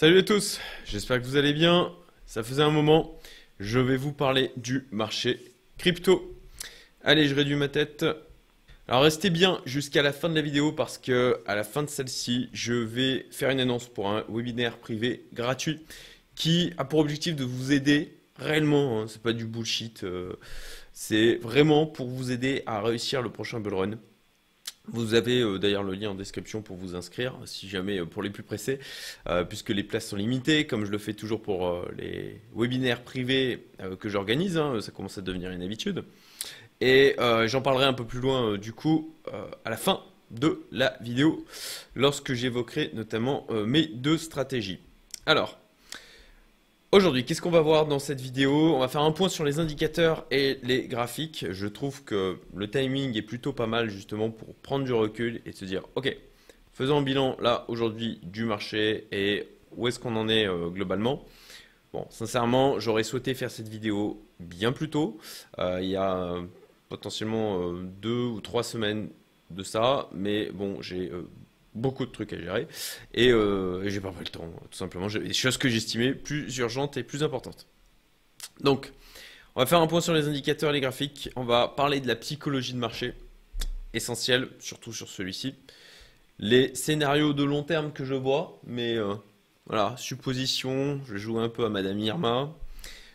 Salut à tous, j'espère que vous allez bien. Ça faisait un moment, je vais vous parler du marché crypto. Allez, je réduis ma tête. Alors restez bien jusqu'à la fin de la vidéo parce que à la fin de celle-ci, je vais faire une annonce pour un webinaire privé gratuit qui a pour objectif de vous aider réellement, hein, c'est pas du bullshit, euh, c'est vraiment pour vous aider à réussir le prochain bull run. Vous avez euh, d'ailleurs le lien en description pour vous inscrire, si jamais euh, pour les plus pressés, euh, puisque les places sont limitées, comme je le fais toujours pour les webinaires privés que j'organise, hein, ça commence à devenir une habitude. Et j'en parlerai un peu plus loin du coup à la fin de la vidéo, lorsque j'évoquerai notamment mes deux stratégies. Alors, Aujourd'hui, qu'est-ce qu'on va voir dans cette vidéo? On va faire un point sur les indicateurs et les graphiques. Je trouve que le timing est plutôt pas mal justement pour prendre du recul et se dire, ok, faisons un bilan là aujourd'hui du marché et où est-ce qu'on en est euh, globalement. Bon, sincèrement, j'aurais souhaité faire cette vidéo bien plus tôt. Euh, il y a euh, potentiellement deux ou trois semaines de ça, mais bon, j'ai beaucoup de trucs à gérer. Et, euh, j'ai pas pris le temps tout simplement. Des choses que j'estimais plus urgentes et plus importantes donc on va faire un point sur les indicateurs et les graphiques. On va parler de la psychologie de marché essentiel surtout sur celui-ci. Les scénarios de long terme que je vois mais euh, voilà supposition je joue un peu à Madame Irma.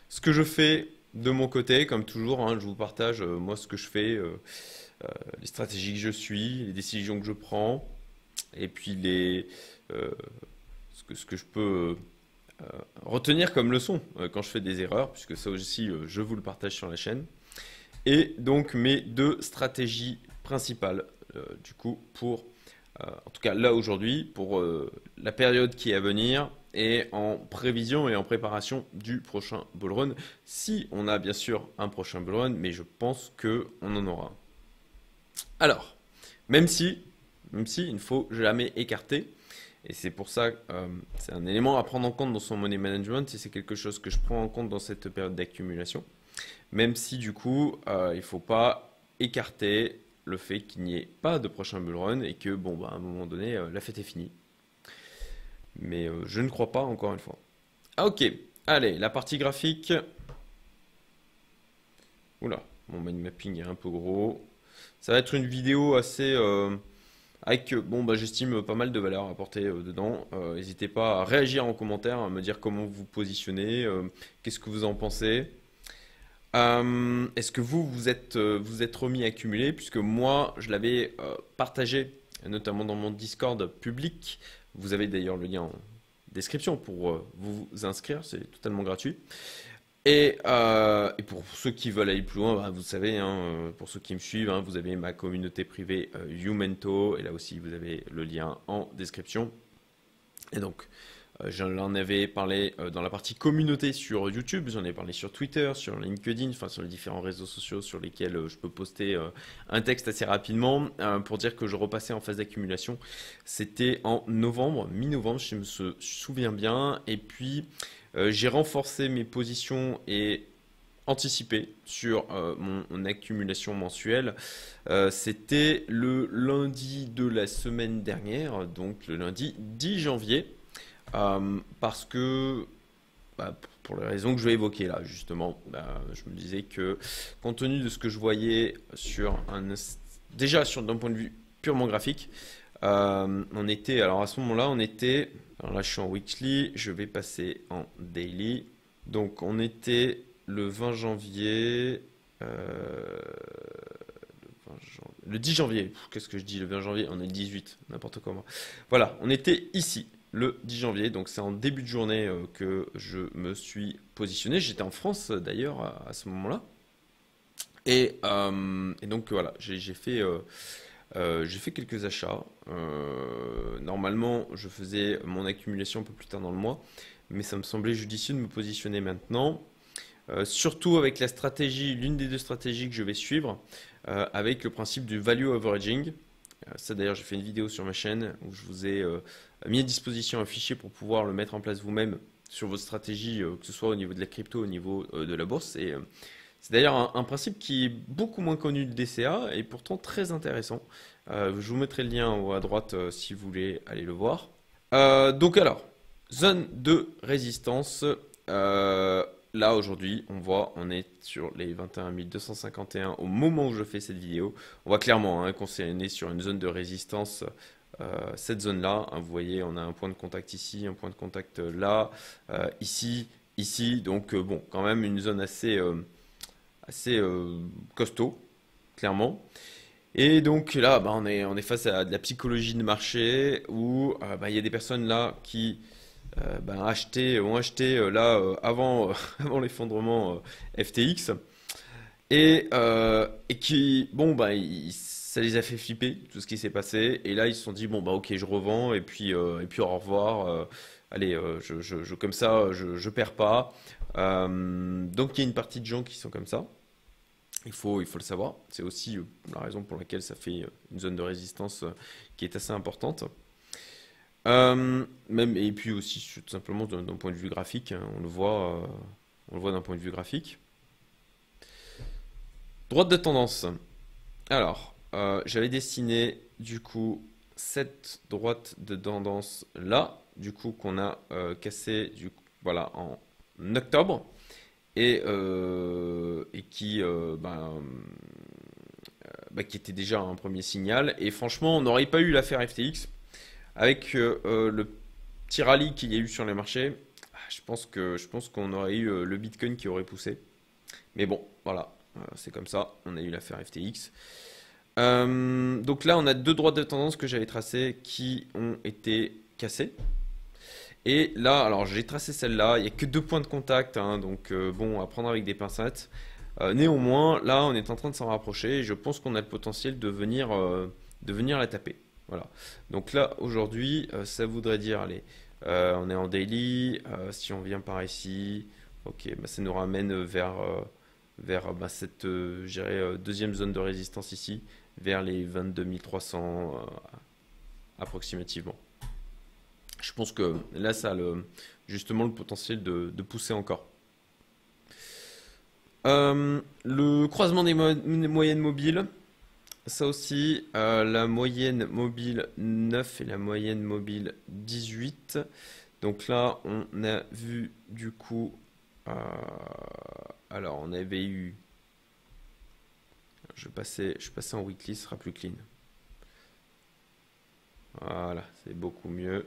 Ce que je fais de mon côté comme toujours hein, je vous partage euh, moi ce que je fais les stratégies que je suis les décisions que je prends et puis les, euh, ce, que, ce, que, je peux euh, retenir comme leçon euh, quand je fais des erreurs, puisque ça aussi je vous le partage sur la chaîne. Et donc mes deux stratégies principales, du coup, pour, en tout cas là aujourd'hui, pour la période qui est à venir et en prévision et en préparation du prochain bull run. Si on a bien sûr un prochain bull run, mais je pense qu'on en aura. Alors, même si même si il ne faut jamais écarter. Et c'est pour ça que euh, c'est un élément à prendre en compte dans son money management et c'est quelque chose que je prends en compte dans cette période d'accumulation. Même si du coup, euh, il ne faut pas écarter le fait qu'il n'y ait pas de prochain bull run et que, bon, bah, à un moment donné, euh, la fête est finie. Mais je ne crois pas, encore une fois. Ah, ok, allez, la partie graphique. Oula, mon mind mapping est un peu gros. Ça va être une vidéo assez avec bon bah j'estime pas mal de valeur apportée euh, dedans. Euh, n'hésitez pas à réagir en commentaire, à me dire comment vous positionnez, euh, qu'est-ce que vous en pensez. Est-ce que vous vous êtes vous êtes remis à accumuler puisque moi je l'avais partagé notamment dans mon Discord public. Vous avez d'ailleurs le lien en description pour vous inscrire, c'est totalement gratuit. Euh, et, pour ceux qui veulent aller plus loin, bah, vous savez, hein, euh, pour ceux qui me suivent, hein, vous avez ma communauté privée euh, Youmento, et là aussi vous avez le lien en description. Et donc, j'en avais parlé dans la partie communauté sur YouTube, j'en ai parlé sur Twitter, sur LinkedIn, enfin sur les différents réseaux sociaux sur lesquels je peux poster un texte assez rapidement pour dire que je repassais en phase d'accumulation. C'était en novembre, mi-novembre, je me souviens bien, et puis euh, j'ai renforcé mes positions et anticipé sur euh, mon, accumulation mensuelle. Euh, c'était le lundi de la semaine dernière, donc le lundi 10 janvier, parce que bah, pour les raisons que je vais évoquer là, justement, bah, je me disais que compte tenu de ce que je voyais sur un, déjà sur d'un point de vue purement graphique, on était, alors à ce moment-là, on était alors là, je suis en weekly, je vais passer en daily. Donc, on était le 20 janvier. Euh, le, 10 janvier. Qu'est-ce que je dis le 20 janvier? On est le 18, n'importe comment. Voilà, on était ici le 10 janvier. Donc, c'est en début de journée euh, que je me suis positionné. J'étais en France d'ailleurs à, ce moment-là. Et, euh, donc, voilà, j'ai fait. J'ai fait quelques achats. Euh, normalement, je faisais mon accumulation un peu plus tard dans le mois, mais ça me semblait judicieux de me positionner maintenant. Euh, surtout avec la stratégie, l'une des deux stratégies que je vais suivre, avec le principe du value averaging. ça d'ailleurs, j'ai fait une vidéo sur ma chaîne où je vous ai mis à disposition un fichier pour pouvoir le mettre en place vous-même sur votre stratégie, que ce soit au niveau de la crypto, au niveau de la bourse. C'est d'ailleurs un, principe qui est beaucoup moins connu du DCA et pourtant très intéressant. Euh, je vous mettrai le lien en haut à droite euh, si vous voulez aller le voir. Euh, donc alors, zone de résistance. Là aujourd'hui, on voit, on est sur les 21 251 au moment où je fais cette vidéo. On voit clairement hein, qu'on est sur une zone de résistance. Cette zone-là, hein, vous voyez, on a un point de contact ici, un point de contact là, ici, ici. Donc bon, quand même une zone assez, assez costaud, clairement. Et donc là, bah, on, est, on est face à de la psychologie de marché où bah, il y a des personnes là qui euh, ben, acheté, ont acheté euh, là euh, avant, avant l'effondrement FTX et, qui, bon, bah, ça les a fait flipper tout ce qui s'est passé. Et là, ils se sont dit, bon, bah, ok, je revends et puis, et puis au revoir. allez, je, comme ça, je, je perds pas. Donc, il y a une partie de gens qui sont comme ça. Il faut, le savoir. C'est aussi la raison pour laquelle ça fait une zone de résistance qui est assez importante. Euh, même, et puis aussi, tout simplement, d'un point de vue graphique, hein, on le voit, euh, voit d'un point de vue graphique. Droite de tendance. Alors, euh, j'avais dessiné du coup cette droite de tendance là, du coup qu'on a cassé voilà en octobre et, et qui ben, bah, qui était déjà un premier signal. Et franchement, on n'aurait pas eu l'affaire FTX avec euh, euh, le petit rallye qu'il y a eu sur les marchés, ah, je pense que je pense qu'on aurait eu euh, le Bitcoin qui aurait poussé. Mais bon, voilà, c'est comme ça. On a eu l'affaire FTX. donc là, on a deux droites de tendance que j'avais tracées qui ont été cassées. Et là, alors j'ai tracé celle-là, il n'y a que deux points de contact, hein, donc bon, à prendre avec des pincettes. néanmoins, là, on est en train de s'en rapprocher et je pense qu'on a le potentiel de venir, de venir la taper. Voilà. Donc là, aujourd'hui, euh, ça voudrait dire, allez, euh, on est en daily, euh, si on vient par ici, ok, bah, ça nous ramène vers, vers bah, cette deuxième zone de résistance ici, vers les 22 300 approximativement. Je pense que là, ça a le, justement le potentiel de, pousser encore. le croisement des moyennes mobiles, ça aussi, euh, la moyenne mobile 9 et la moyenne mobile 18. Donc là, on a vu du coup... Euh, alors, on avait eu... Je passais, je passais en weekly, ce sera plus clean. Voilà, c'est beaucoup mieux.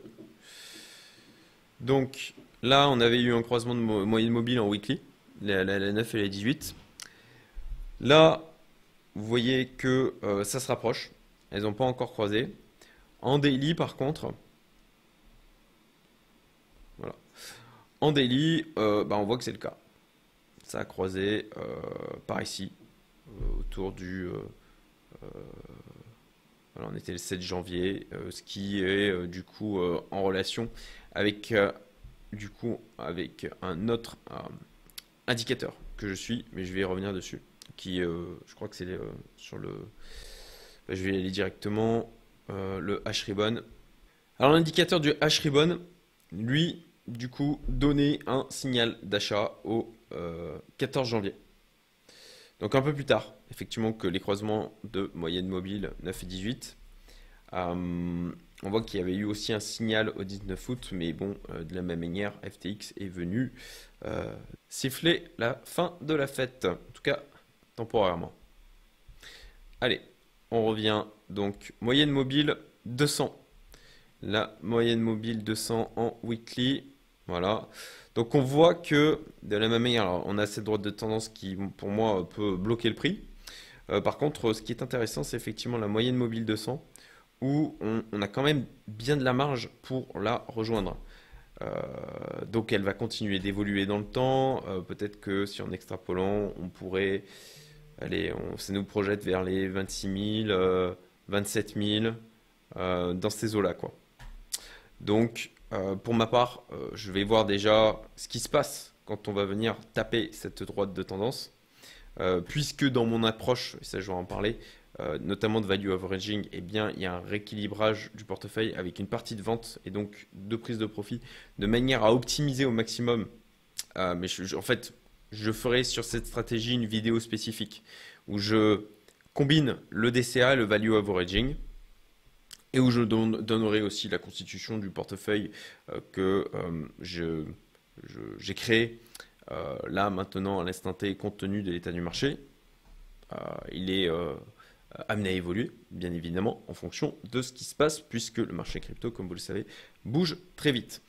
Donc là, on avait eu un croisement de moyenne mobile en weekly, la, la 9 et la 18. Là, vous voyez que euh, ça se rapproche. Elles n'ont pas encore croisé. En daily, par contre, voilà. En daily, euh, bah, on voit que c'est le cas. Ça a croisé euh, par ici, autour du. On était le 7 janvier, ce qui est du coup en relation avec, du coup, avec un autre indicateur que je suis, mais je vais revenir dessus qui, euh, je crois que c'est euh, sur le. Bah, je vais aller directement euh, le H-ribbon. Alors l'indicateur du H-ribbon, lui, du coup, donnait un signal d'achat au 14 janvier. Donc un peu plus tard, effectivement, que les croisements de moyenne mobile 9 et 18. on voit qu'il y avait eu aussi un signal au 19 août, mais bon, de la même manière, FTX est venu siffler la fin de la fête. En tout cas, temporairement. Allez, on revient donc moyenne mobile 200. La moyenne mobile 200 en weekly. Voilà. Donc on voit que de la même manière, on a cette droite de tendance qui pour moi peut bloquer le prix. Euh, par contre, ce qui est intéressant, c'est effectivement la moyenne mobile 200 où on, a quand même bien de la marge pour la rejoindre. Euh, donc elle va continuer d'évoluer dans le temps. Euh, peut-être que si en extrapolant, on pourrait allez, on, ça nous projette vers les 26 000, 27 000, dans ces eaux-là. Donc, euh, pour ma part, euh, je vais voir déjà ce qui se passe quand on va venir taper cette droite de tendance. Euh, puisque dans mon approche, et ça je vais en parler, notamment de value averaging, eh bien, il y a un rééquilibrage du portefeuille avec une partie de vente et donc de prise de profit, de manière à optimiser au maximum. mais en fait, je ferai sur cette stratégie une vidéo spécifique où je combine le DCA et le value averaging. Et où je donnerai aussi la constitution du portefeuille que j'ai créé là maintenant à l'instant T compte tenu de l'état du marché. il est amené à évoluer, bien évidemment, en fonction de ce qui se passe, puisque le marché crypto, comme vous le savez, bouge très vite.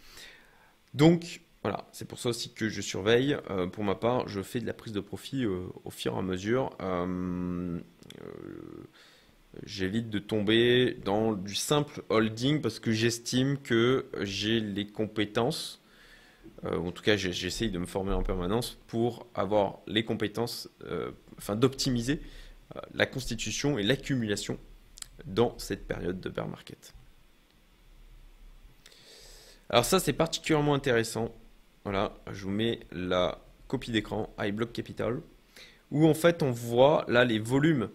Donc, voilà, c'est pour ça aussi que je surveille. Euh, pour ma part, je fais de la prise de profit euh, au fur et à mesure. Euh, j'évite de tomber dans du simple holding parce que j'estime que j'ai les compétences, en tout cas j'essaye de me former en permanence pour avoir les compétences, afin d'optimiser la constitution et l'accumulation dans cette période de bear market. Alors ça c'est particulièrement intéressant voilà, je vous mets la copie d'écran iBlock Capital, où en fait on voit là les volumes euh,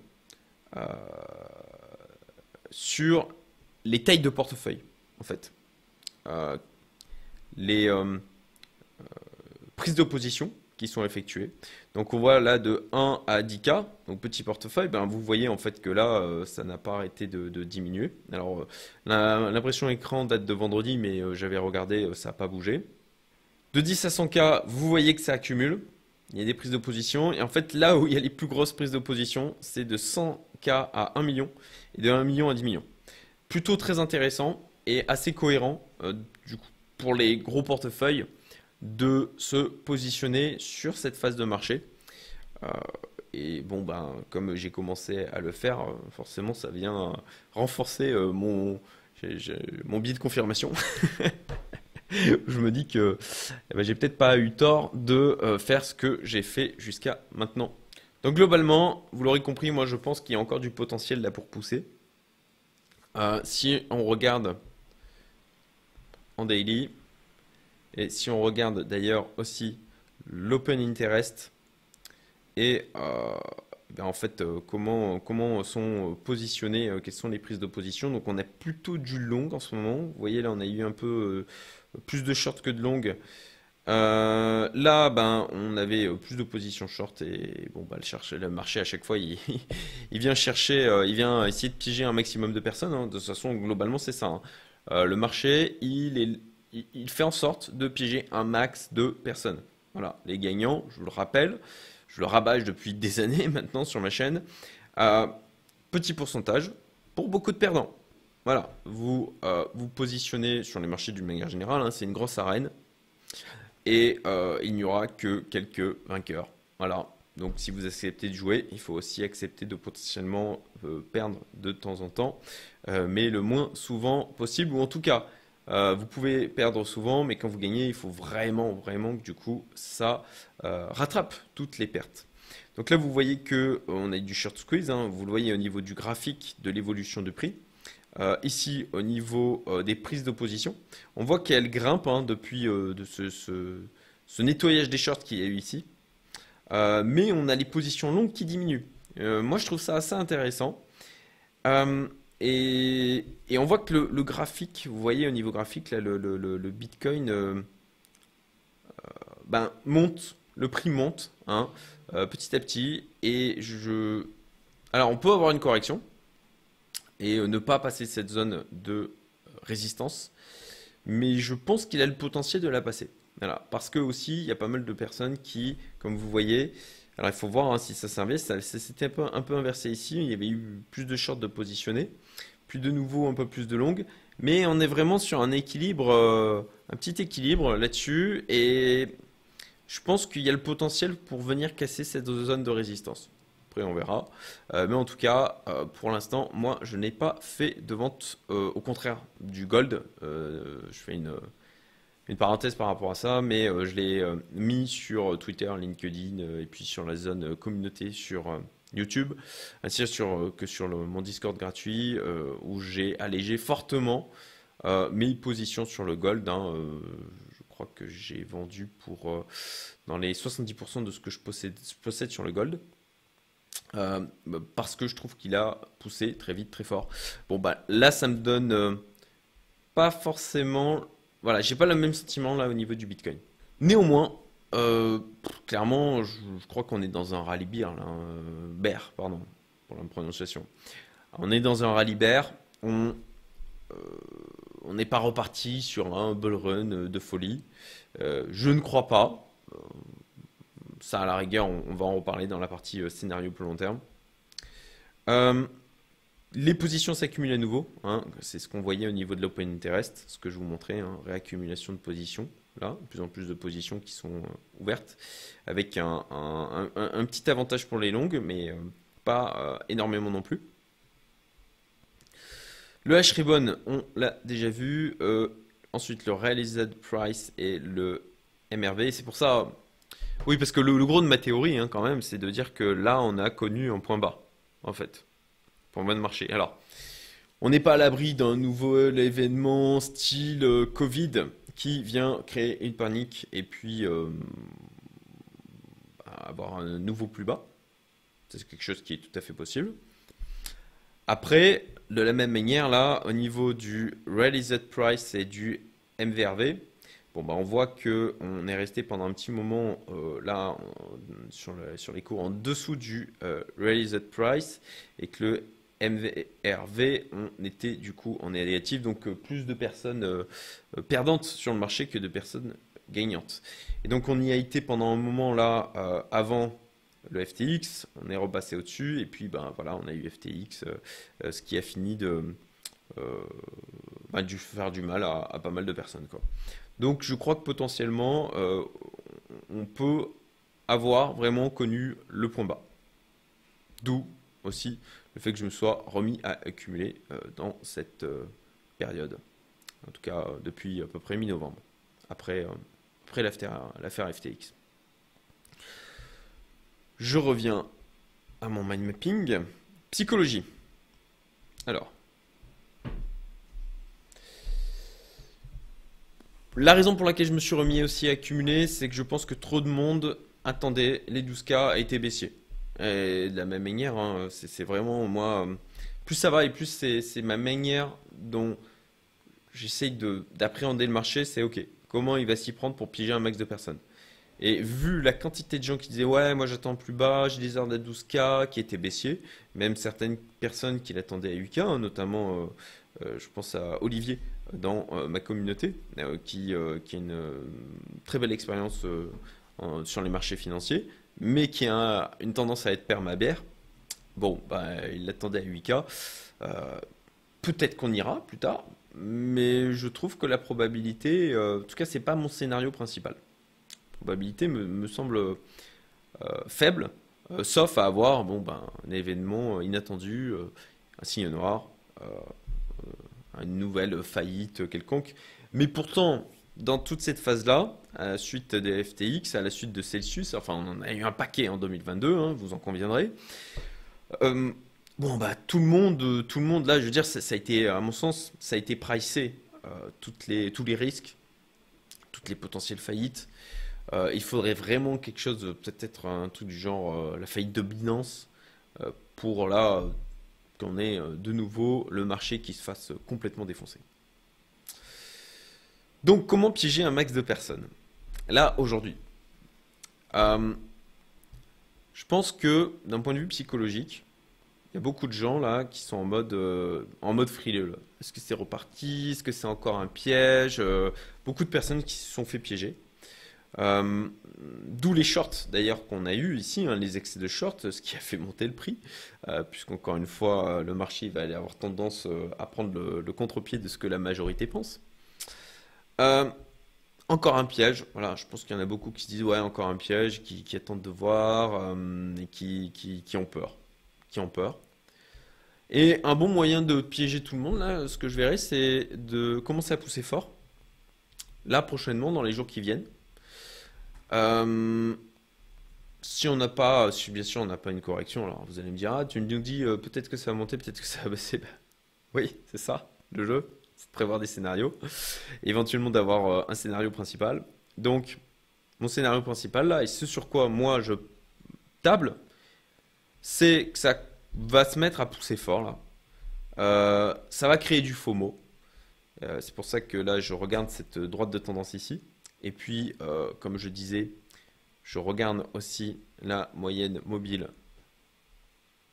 sur les tailles de portefeuille, en fait. Euh, les euh, prises d'opposition qui sont effectuées. Donc on voit là de 1 à 10K, donc petit portefeuille, ben vous voyez en fait que là ça n'a pas arrêté de, de diminuer. Alors l'impression écran date de vendredi, mais j'avais regardé, ça n'a pas bougé. De 10 à 100K, vous voyez que ça accumule. Il y a des prises d'opposition. Et en fait, là où il y a les plus grosses prises d'opposition, c'est de 100K à 1 million et de 1 million à 10 millions. Plutôt très intéressant et assez cohérent euh, pour les gros portefeuilles de se positionner sur cette phase de marché. Euh, et bon, ben, comme j'ai commencé à le faire, euh, forcément, ça vient renforcer mon, biais de confirmation. je me dis que eh ben, j'ai peut-être pas eu tort de faire ce que j'ai fait jusqu'à maintenant. Donc globalement, vous l'aurez compris, moi je pense qu'il y a encore du potentiel là pour pousser. Euh, si on regarde en daily, et si on regarde d'ailleurs aussi l'open interest, et euh, ben, en fait comment, comment sont positionnées, quelles sont les prises d'opposition. Donc on a plutôt du long en ce moment. Vous voyez là on a eu un peu plus de short que de long. Euh, là, ben, on avait euh, plus d'opposition short et bon, bah, le, le marché à chaque fois, il, vient chercher, euh, il vient essayer de piéger un maximum de personnes. Hein. De toute façon, globalement, c'est ça. Hein. le marché, il, fait en sorte de piéger un max de personnes. Voilà, les gagnants, je vous le rappelle, je le rabâche depuis des années maintenant sur ma chaîne. petit pourcentage pour beaucoup de perdants. Voilà, vous vous positionnez sur les marchés d'une manière générale, hein, c'est une grosse arène. Et euh, il n'y aura que quelques vainqueurs. Voilà, donc si vous acceptez de jouer, il faut aussi accepter de potentiellement euh, perdre de temps en temps, mais le moins souvent possible, ou en tout cas, vous pouvez perdre souvent, mais quand vous gagnez, il faut vraiment, vraiment que du coup, ça rattrape toutes les pertes. Donc là, vous voyez que on a du short squeeze, hein. vous le voyez au niveau du graphique de l'évolution de prix. Euh, ici, au niveau euh, des prises d'opposition, on voit qu'elle grimpe hein, depuis euh, de ce, nettoyage des shorts qu'il y a eu ici. mais on a les positions longues qui diminuent. moi, je trouve ça assez intéressant. Et, on voit que le, graphique, vous voyez au niveau graphique, là, le, Bitcoin ben, monte, le prix monte hein, petit à petit. Et. Alors, on peut avoir une correction et euh, ne pas passer cette zone de euh, résistance. Mais je pense qu'il a le potentiel de la passer. Voilà. Parce que aussi, il y a pas mal de personnes qui, comme vous voyez, alors il faut voir hein, si ça s'inverse. C'était un peu, inversé ici. Il y avait eu plus de shorts de positionner, plus de nouveau un peu plus de longues. Mais on est vraiment sur un équilibre, euh, un petit équilibre là-dessus. Et je pense qu'il y a le potentiel pour venir casser cette zone de résistance. On verra. Euh, mais en tout cas, euh, pour l'instant, moi, je n'ai pas fait de vente, euh, au contraire, du gold. je fais une, une, parenthèse par rapport à ça, mais je l'ai mis sur Twitter, LinkedIn et puis sur la zone communauté sur YouTube, ainsi sur, que sur mon Discord gratuit, où j'ai allégé fortement mes positions sur le gold. Hein, je crois que j'ai vendu pour dans les 70% de ce que je je possède sur le gold. Euh, parce que je trouve qu'il a poussé très vite, très fort. Bon, bah là, ça me donne euh, pas forcément. Voilà, j'ai pas le même sentiment là au niveau du Bitcoin. Néanmoins, euh, clairement, je, crois qu'on est dans un rallye bear, là, bear, pardon, pour la prononciation. On est dans un rallye bear. On on n'est pas reparti sur un bull run de folie. je ne crois pas. Ça, à la rigueur, on, va en reparler dans la partie scénario plus long terme. les positions s'accumulent à nouveau. Hein. c'est ce qu'on voyait au niveau de l'open interest, ce que je vous montrais, hein, réaccumulation de positions là, de plus en plus de positions qui sont euh, ouvertes, avec un, petit avantage pour les longues, mais euh, pas euh, énormément non plus. Le H-Ribbon, on l'a déjà vu. ensuite, le Realized Price et le MRV. C'est pour ça. Oui, parce que le, gros de ma théorie, hein, quand même, c'est de dire que là, on a connu un point bas, en fait, pour le de marché. Alors, on n'est pas à l'abri d'un nouveau événement style Covid qui vient créer une panique et puis euh, avoir un nouveau plus bas. C'est quelque chose qui est tout à fait possible. Après, de la même manière, là, au niveau du Realized Price et du MVRV, bon, bah, on voit qu'on est resté pendant un petit moment euh, là sur, les cours en dessous du euh, Realized Price et que le MVRV, on était du coup en négatif, donc euh, plus de personnes euh, perdantes sur le marché que de personnes gagnantes. Et donc on y a été pendant un moment là avant le FTX, on est repassé au-dessus, et puis ben voilà, on a eu FTX, ce qui a fini de ben, faire du mal à, pas mal de personnes. Donc je crois que potentiellement on peut avoir vraiment connu le point bas. D'où aussi le fait que je me sois remis à accumuler euh, dans cette euh, période. En tout cas, euh, depuis à peu près mi-novembre, après, après l'affaire FTX. Je reviens à mon mind mapping. Psychologie. Alors. La raison pour laquelle je me suis remis aussi à accumuler, c'est que je pense que trop de monde attendait les 12K à été baissier. Et de la même manière, hein, c'est vraiment moi, plus ça va et plus c'est ma manière dont j'essaye d'appréhender le marché, c'est ok, comment il va s'y prendre pour piéger un max de personnes? Et vu la quantité de gens qui disaient ouais, moi j'attends plus bas, j'ai des ordres à 12K qui étaient baissiers, même certaines personnes qui l'attendaient à 8K, hein, notamment euh, euh, je pense à Olivier dans euh, ma communauté, qui, qui a une très belle expérience sur les marchés financiers mais qui a une tendance à être permabère. Bon, bah, il l'attendait à 8K. Euh, peut-être qu'on ira plus tard, mais je trouve que la probabilité, euh, en tout cas, c'est pas mon scénario principal. La probabilité me, semble euh, faible, sauf à avoir bon, ben, un événement inattendu, un signe noir, une nouvelle faillite quelconque. Mais pourtant, dans toute cette phase-là, à la suite des FTX, à la suite de Celsius, enfin on en a eu un paquet en 2022, hein, vous en conviendrez. Euh, bon bah tout le monde, tout le monde là, je veux dire, ça, a été, à mon sens, ça a été pricé, euh, toutes les, tous les risques, toutes les potentielles faillites. Euh, il faudrait vraiment quelque chose, peut-être un truc du genre la faillite de Binance, pour là qu'on ait de nouveau le marché qui se fasse complètement défoncer. Donc, comment piéger un max de personnes? Là, aujourd'hui, euh, je pense que d'un point de vue psychologique, il y a beaucoup de gens là qui sont en mode, euh, en mode frileux. Est-ce que c'est reparti? Est-ce que c'est encore un piège? Euh, Beaucoup de personnes qui se sont fait piéger. D'où les shorts d'ailleurs qu'on a eu ici, hein, les excès de shorts, ce qui a fait monter le prix, puisqu'encore une fois, le marché va aller avoir tendance à prendre le contre-pied de ce que la majorité pense. Euh, encore un piège. Voilà, je pense qu'il y en a beaucoup qui se disent ouais, encore un piège, qui, attendent de voir euh, et qui, qui, ont peur. Qui ont peur. Et un bon moyen de piéger tout le monde, là, ce que je verrai, c'est de commencer à pousser fort. Là, prochainement, dans les jours qui viennent. Euh, si on n'a pas, bien sûr on n'a pas une correction, alors vous allez me dire, ah, tu nous dis peut-être que ça va monter, peut-être que ça va baisser. oui, c'est ça, le jeu prévoir des scénarios, éventuellement d'avoir euh, un scénario principal. Donc, mon scénario principal là, et ce sur quoi moi je table, c'est que ça va se mettre à pousser fort là. Euh, ça va créer du FOMO. Euh, c'est pour ça que là, je regarde cette droite de tendance ici. Et puis, comme je disais, je regarde aussi la moyenne mobile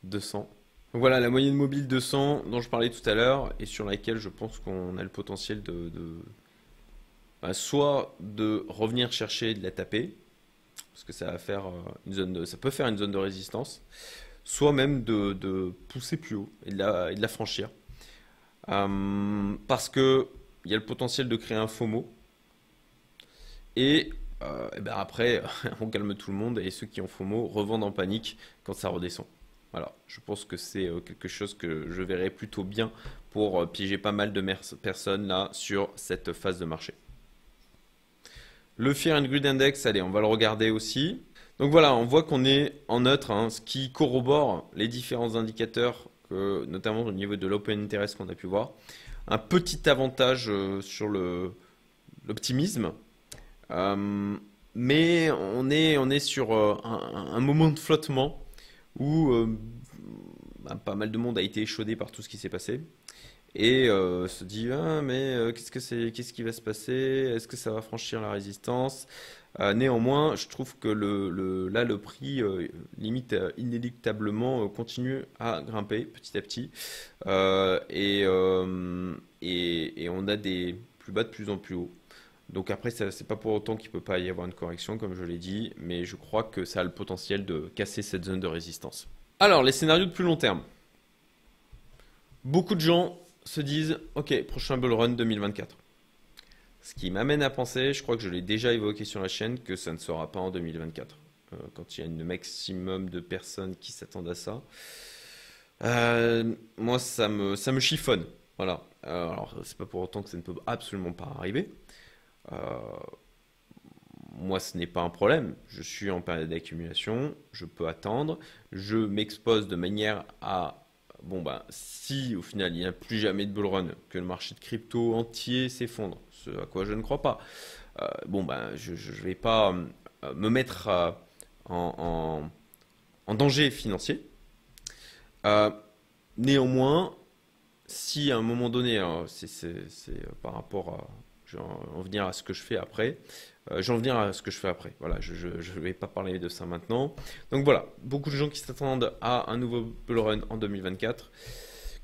200 Donc voilà, la moyenne mobile 200 dont je parlais tout à l'heure et sur laquelle je pense qu'on a le potentiel de, bah, soit de revenir chercher de la taper, parce que ça euh, peut faire une zone de résistance, soit même de, pousser plus haut et de la, franchir. Euh, parce que il y a le potentiel de créer un FOMO. Et, euh, et ben après, on calme tout le monde et ceux qui ont FOMO revendent en panique quand ça redescend. Voilà, je pense que c'est euh, quelque chose que je verrai plutôt bien pour piéger pas mal de personnes là sur cette phase de marché. Le Fear and Greed Index, allez, on va le regarder aussi. Donc voilà, on voit qu'on est en neutre, hein, ce qui corrobore les différents indicateurs, notamment au niveau de l'open interest qu'on a pu voir. Un petit avantage euh, sur l'optimisme, euh, mais on est, on est sur euh, un, moment de flottement où bah, pas mal de monde a été échaudé par tout ce qui s'est passé. Et euh, se dit ah, mais euh, qu'est-ce que c'est qu'est-ce qui va se passer? Est-ce que ça va franchir la résistance? Euh, néanmoins je trouve que le, là le prix limite inéluctablement continue à grimper petit à petit. Et, et, et, on a des plus bas de plus en plus haut donc après c'est pas pour autant qu'il peut pas y avoir une correction comme je l'ai dit mais je crois que ça a le potentiel de casser cette zone de résistance alors les scénarios de plus long terme Beaucoup de gens se disent Ok, prochain bull run 2024. Ce qui m'amène à penser, je crois que je l'ai déjà évoqué sur la chaîne, que ça ne sera pas en 2024. Euh, quand il y a un maximum de personnes qui s'attendent à ça. Euh, moi, ça me, ça me chiffonne. Voilà. Euh, alors, c'est pas pour autant que ça ne peut absolument pas arriver. Moi, ce n'est pas un problème. Je suis en période d'accumulation, je peux attendre, je m'expose de manière à bon bah si au final il n'y a plus jamais de bull run, que le marché de crypto entier s'effondre, ce à quoi je ne crois pas, euh, bon bah je ne vais pas euh, me mettre euh, en, danger financier. néanmoins, si à un moment donné, c'est par rapport à, je vais en venir à ce que je fais après, euh, J'en venir à ce que je fais après. Voilà, je ne vais pas parler de ça maintenant. Donc voilà, beaucoup de gens qui s'attendent à un nouveau bull run en 2024.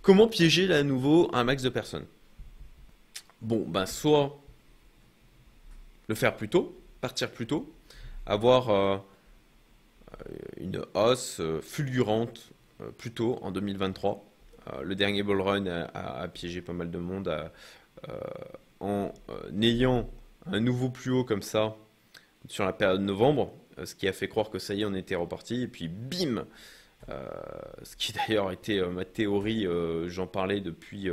Comment piéger à nouveau un max de personnes? Bon, ben soit le faire plus tôt, partir plus tôt, avoir euh, une hausse euh, fulgurante plus tôt en 2023. le dernier bull run a, piégé pas mal de monde en ayant un nouveau plus haut comme ça sur la période de novembre, euh, ce qui a fait croire que ça y est, on était reparti. Et puis bim euh, Ce qui d'ailleurs était euh, ma théorie, j'en parlais depuis,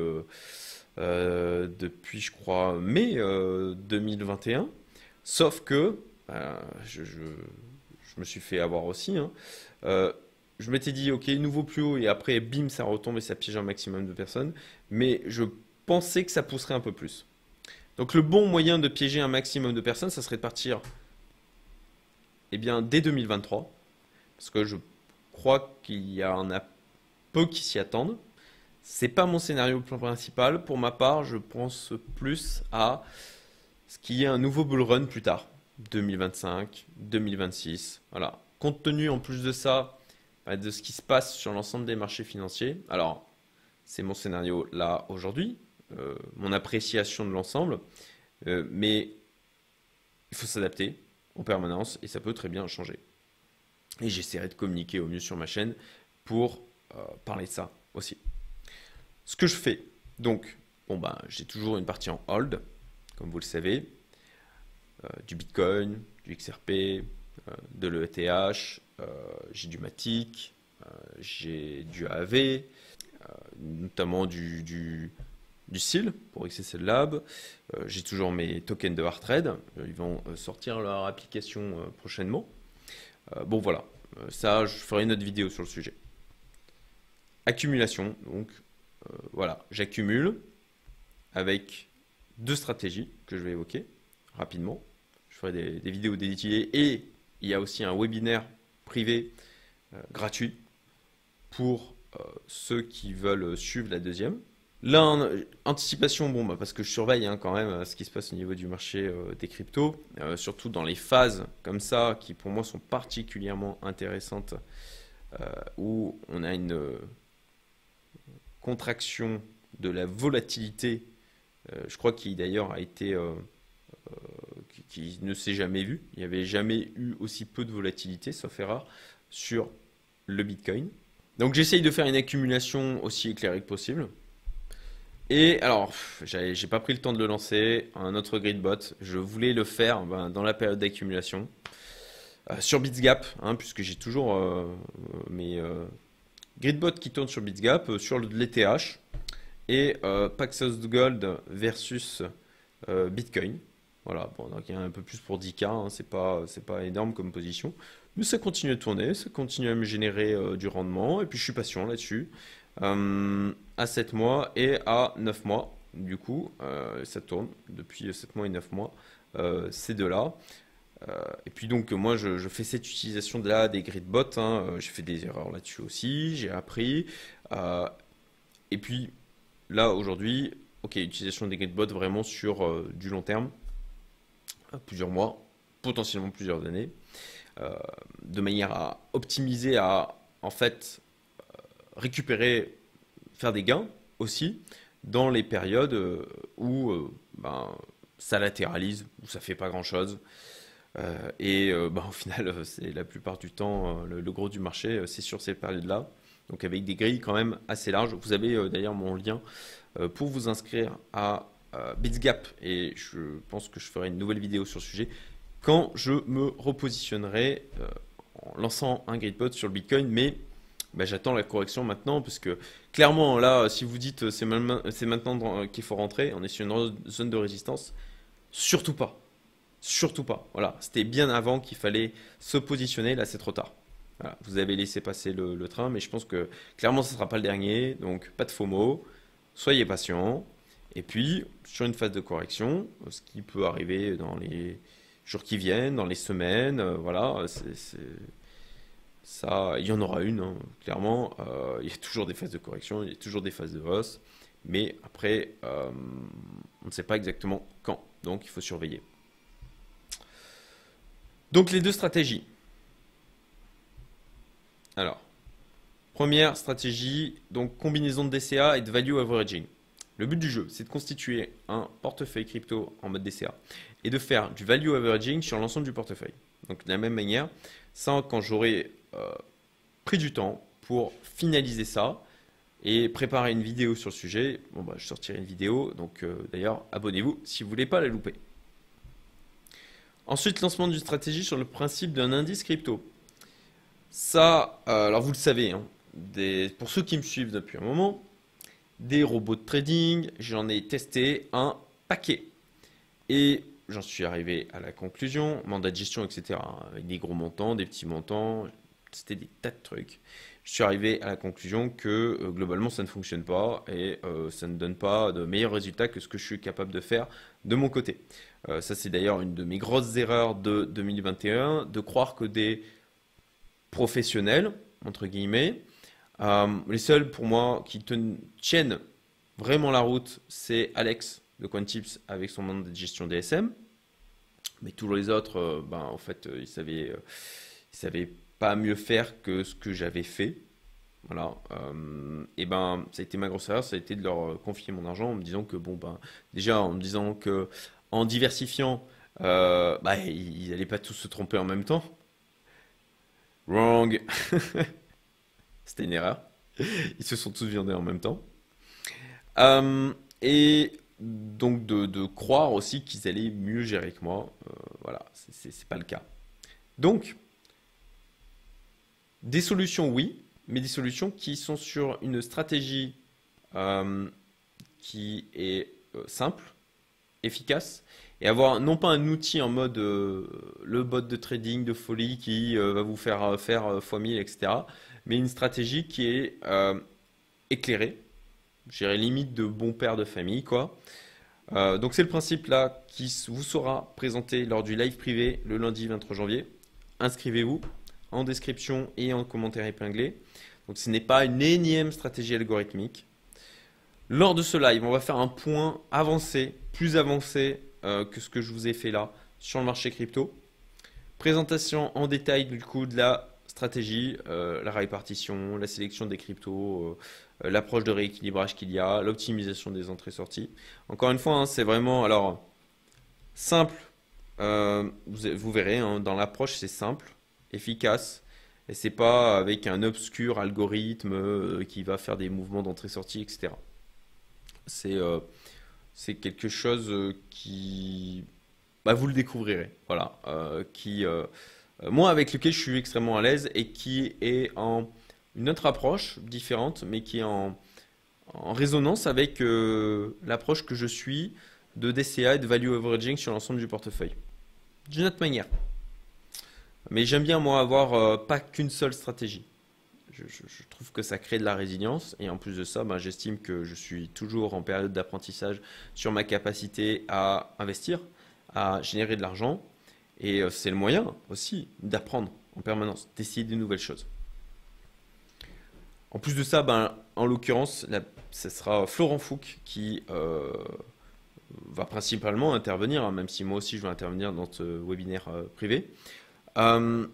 depuis, je crois, mai 2021. Sauf que, je, me suis fait avoir aussi. Hein. je m'étais dit, ok, nouveau plus haut, et après, bim, ça retombe et ça piège un maximum de personnes. Mais je pensais que ça pousserait un peu plus. Donc le bon moyen de piéger un maximum de personnes, ça serait de partir eh bien, dès 2023. Parce que je crois qu'il y en a peu qui s'y attendent. C'est pas mon scénario principal. Pour ma part, je pense plus à ce qu'il y ait un nouveau bull run plus tard. 2025, 2026. Voilà. Compte tenu en plus de ça, bah, de ce qui se passe sur l'ensemble des marchés financiers. Alors, c'est mon scénario là aujourd'hui. Euh, mon appréciation de l'ensemble. Euh, mais il faut s'adapter en permanence et ça peut très bien changer. Et j'essaierai de communiquer au mieux sur ma chaîne pour euh, parler de ça aussi. Ce que je fais, donc, bon ben, j'ai toujours une partie en hold, comme vous le savez, du Bitcoin, du XRP, de l'ETH, j'ai du Matic, j'ai du AV, notamment du, du SIL pour XSL Lab. Euh, j'ai toujours mes tokens de hard trade. Euh, ils vont euh, sortir leur application prochainement. bon voilà, ça je ferai une autre vidéo sur le sujet. Accumulation, donc voilà, j'accumule avec deux stratégies que je vais évoquer rapidement. Je ferai des, vidéos dédiées et il y a aussi un webinaire privé gratuit pour ceux qui veulent suivre la deuxième. Là, anticipation, bon, bah, parce que je surveille hein, quand même euh, ce qui se passe au niveau du marché euh, des cryptos, euh, surtout dans les phases comme ça, qui pour moi sont particulièrement intéressantes, où on a une, contraction de la volatilité, je crois qu'il d'ailleurs a été qui, ne s'est jamais vu. Il n'y avait jamais eu aussi peu de volatilité, sauf erreur, sur le Bitcoin. Donc j'essaye de faire une accumulation aussi éclairée que possible. Et alors, j'ai pas pris le temps de le lancer, un autre gridbot. Je voulais le faire ben, dans la période d'accumulation. Euh, sur Bitsgap, hein, puisque j'ai toujours euh, mes euh, gridbots qui tournent sur Bitsgap, sur l'ETH et Paxos Gold versus Bitcoin. Voilà, bon, donc il y a un peu plus pour 10K, hein, c'est pas, pas énorme comme position. Mais ça continue à tourner, ça continue à me générer du rendement, et puis je suis patient là-dessus. À 7 mois et à 9 mois, du coup, ça tourne depuis 7 mois et 9 mois, ces deux-là. Euh, et puis donc moi je, fais cette utilisation de là des gridbots, hein, euh, j'ai fait des erreurs là-dessus aussi, j'ai appris. Euh, et puis là aujourd'hui, ok, utilisation des gridbots vraiment sur du long terme, plusieurs mois, potentiellement plusieurs années, de manière à optimiser, à en fait récupérer, faire des gains aussi dans les périodes où ben, ça latéralise, où ça fait pas grand chose. Euh, et euh, bah, au final, euh, c'est la plupart du temps, le, gros du marché, c'est sur ces périodes-là. Donc avec des grilles quand même assez larges. Vous avez d'ailleurs mon lien pour vous inscrire à Bitsgap. Et je pense que je ferai une nouvelle vidéo sur le sujet quand je me repositionnerai en lançant un gridbot sur le Bitcoin. Mais bah, j'attends la correction maintenant parce que clairement là, si vous dites c'est maintenant qu'il faut rentrer, on est sur une zone de résistance, surtout pas. Surtout pas. Voilà, c'était bien avant qu'il fallait se positionner. Là, c'est trop tard. Vous avez laissé passer le, train, mais je pense que clairement, ce ne sera pas le dernier. Donc, pas de faux mots. Soyez patient. Et puis, sur une phase de correction, ce qui peut arriver dans les jours qui viennent, dans les semaines, euh, voilà, ça, il y en aura une, hein, clairement. Euh, il y a toujours des phases de correction, il y a toujours des phases de hausse. Mais après, euh, on ne sait pas exactement quand. Donc, il faut surveiller. Donc les deux stratégies. Alors, première stratégie, donc combinaison de DCA et de value averaging. Le but du jeu, c'est de constituer un portefeuille crypto en mode DCA et de faire du value averaging sur l'ensemble du portefeuille. Donc de la même manière, ça, quand j'aurai pris du temps pour finaliser ça et préparer une vidéo sur le sujet, bon bah, je sortirai une vidéo. Donc euh, d'ailleurs, abonnez-vous si vous voulez pas la louper. Ensuite, lancement d'une stratégie sur le principe d'un indice crypto. Ça, euh, alors vous le savez, hein, pour ceux qui me suivent depuis un moment, des robots de trading, j'en ai testé un paquet. Et j'en suis arrivé à la conclusion, mandat de gestion, etc., avec des gros montants, des petits montants, c'était des tas de trucs. Je suis arrivé à la conclusion que euh, globalement ça ne fonctionne pas et euh, ça ne donne pas de meilleurs résultats que ce que je suis capable de faire de mon côté. Euh, ça, c'est d'ailleurs une de mes grosses erreurs de 2021, de croire que des professionnels, entre guillemets, les seuls pour moi qui tiennent vraiment la route, c'est Alex de Quantips avec son mandat de gestion DSM. Mais tous les autres, ben, en fait, ils savaient, ils savaient pas mieux faire que ce que j'avais fait. Voilà. et ben, ça a été ma grosse erreur, ça a été de leur confier mon argent en me disant que, bon, ben, déjà en me disant que en diversifiant, euh, bah, ils n'allaient pas tous se tromper en même temps. Wrong. C'était une erreur. Ils se sont tous viandés en même temps. Euh, et donc de, croire aussi qu'ils allaient mieux gérer que moi. Euh, voilà, c'est pas le cas. Donc, des solutions, oui, mais des solutions qui sont sur une stratégie qui est simple, efficace et avoir non pas un outil en mode euh, le bot de trading de folie qui euh, va vous faire euh, faire x 1000, etc. Mais une stratégie qui est éclairée, j'irai limite de bon père de famille, quoi. donc c'est le principe là qui vous sera présenté lors du live privé le lundi 23 janvier. Inscrivez-vous en description et en commentaire épinglé. Donc ce n'est pas une énième stratégie algorithmique. Lors de ce live, on va faire un point avancé, plus avancé euh, que ce que je vous ai fait là sur le marché crypto. Présentation en détail du coup de la stratégie, euh, la répartition, la sélection des cryptos, l'approche de rééquilibrage qu'il y a, l'optimisation des entrées-sorties. Encore une fois, hein, c'est vraiment alors simple. vous, vous, verrez, hein, dans l'approche, c'est simple, efficace. Et c'est pas avec un obscur algorithme qui va faire des mouvements d'entrée-sortie, etc. C'est c'est quelque chose qui bah, vous le découvrirez. Voilà, euh, qui, euh, euh, moi, avec lequel je suis extrêmement à l'aise et qui est en une autre approche différente, mais qui est en, résonance avec l'approche que je suis de DCA et de value averaging sur l'ensemble du portefeuille. D'une autre manière. Mais j'aime bien, moi, avoir pas qu'une seule stratégie. Je, trouve que ça crée de la résilience et en plus de ça, ben, j'estime que je suis toujours en période d'apprentissage sur ma capacité à investir, à générer de l'argent. Et euh, c'est le moyen aussi d'apprendre en permanence, d'essayer de nouvelles choses. En plus de ça, ben, en l'occurrence, ce sera Florent Fouque qui euh, va principalement intervenir, hein, même si moi aussi je vais intervenir dans ce webinaire euh,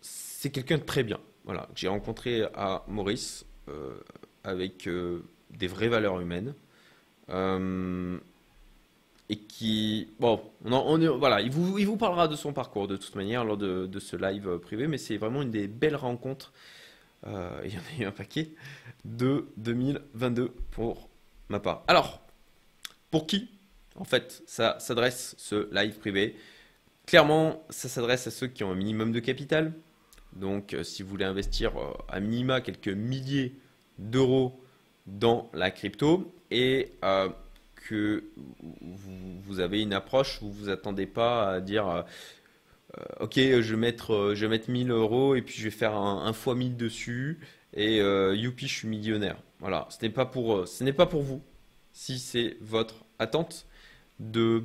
c'est quelqu'un de très bien. Voilà, j'ai rencontré à Maurice avec des vraies valeurs humaines et qui, bon, on, voilà, il vous, il vous parlera de son parcours de toute manière lors de, ce live euh, privé, mais c'est vraiment une des belles rencontres, euh, il y en a eu un paquet, de 2022 pour ma part. Alors, pour qui En fait, s'adresse, ce live privé? Clairement, ça s'adresse à ceux qui ont un minimum de capital. Donc, euh, si vous voulez investir à minima quelques milliers d'euros dans la crypto et que vous, avez une approche où vous attendez pas à dire euh, ok je vais mettre euh, je vais mettre 1000 euros et puis je vais faire un, un fois 1000 dessus et euh, youpi je suis millionnaire. Voilà. Ce n'est pas pour ce n'est pas pour vous si c'est votre attente de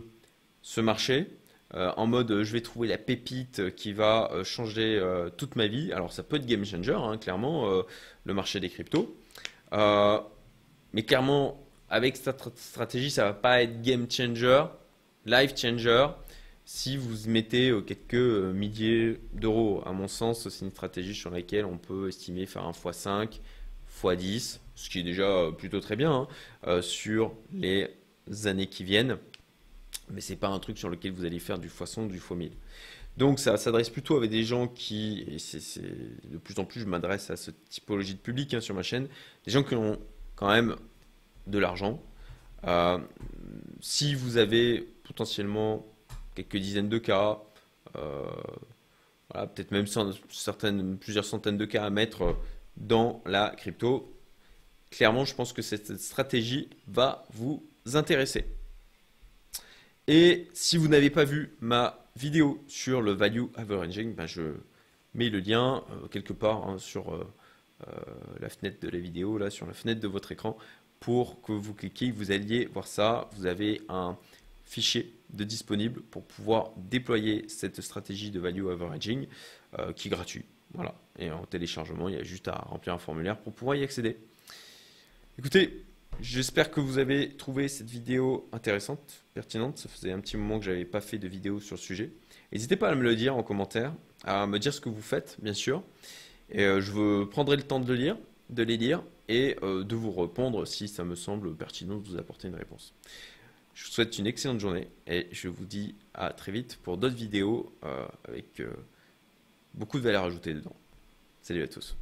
ce marché en mode je vais trouver la pépite qui va changer toute ma vie alors ça peut être game changer hein, clairement le marché des cryptos mais clairement avec cette stratégie, ça va pas être game changer, life changer. Si vous mettez euh, quelques euh, milliers d'euros, à mon sens, c'est une stratégie sur laquelle on peut estimer faire un x5, x10, ce qui est déjà euh, plutôt très bien hein, sur les années qui viennent. Mais c'est pas un truc sur lequel vous allez faire du x100, du x1000. Donc ça s'adresse plutôt avec des gens qui, et de plus en plus je m'adresse à cette typologie de public hein, sur ma chaîne, des gens qui ont quand même de l'argent. Euh, si vous avez potentiellement quelques dizaines de cas, euh, peut-être même certaines, plusieurs centaines de cas à mettre dans la crypto, clairement, je pense que cette stratégie va vous intéresser. Et si vous n'avez pas vu ma vidéo sur le value averaging, ben je mets le lien euh, quelque part hein, sur la fenêtre de la vidéo, là, sur la fenêtre de votre écran, pour que vous cliquiez, vous alliez voir ça. Vous avez un fichier de disponible pour pouvoir déployer cette stratégie de value averaging euh, qui est gratuit. Voilà. Et en téléchargement, il y a juste à remplir un formulaire pour pouvoir y accéder. Écoutez, j'espère que vous avez trouvé cette vidéo intéressante, pertinente. Ça faisait un petit moment que je n'avais pas fait de vidéo sur le sujet. N'hésitez pas à me le dire en commentaire, à me dire ce que vous faites, bien sûr. Et euh, je prendrai le temps de le lire, de les lire et euh, de vous répondre si ça me semble pertinent de vous apporter une réponse. Je vous souhaite une excellente journée et je vous dis à très vite pour d'autres vidéos euh, avec beaucoup de valeur ajoutée dedans. Salut à tous.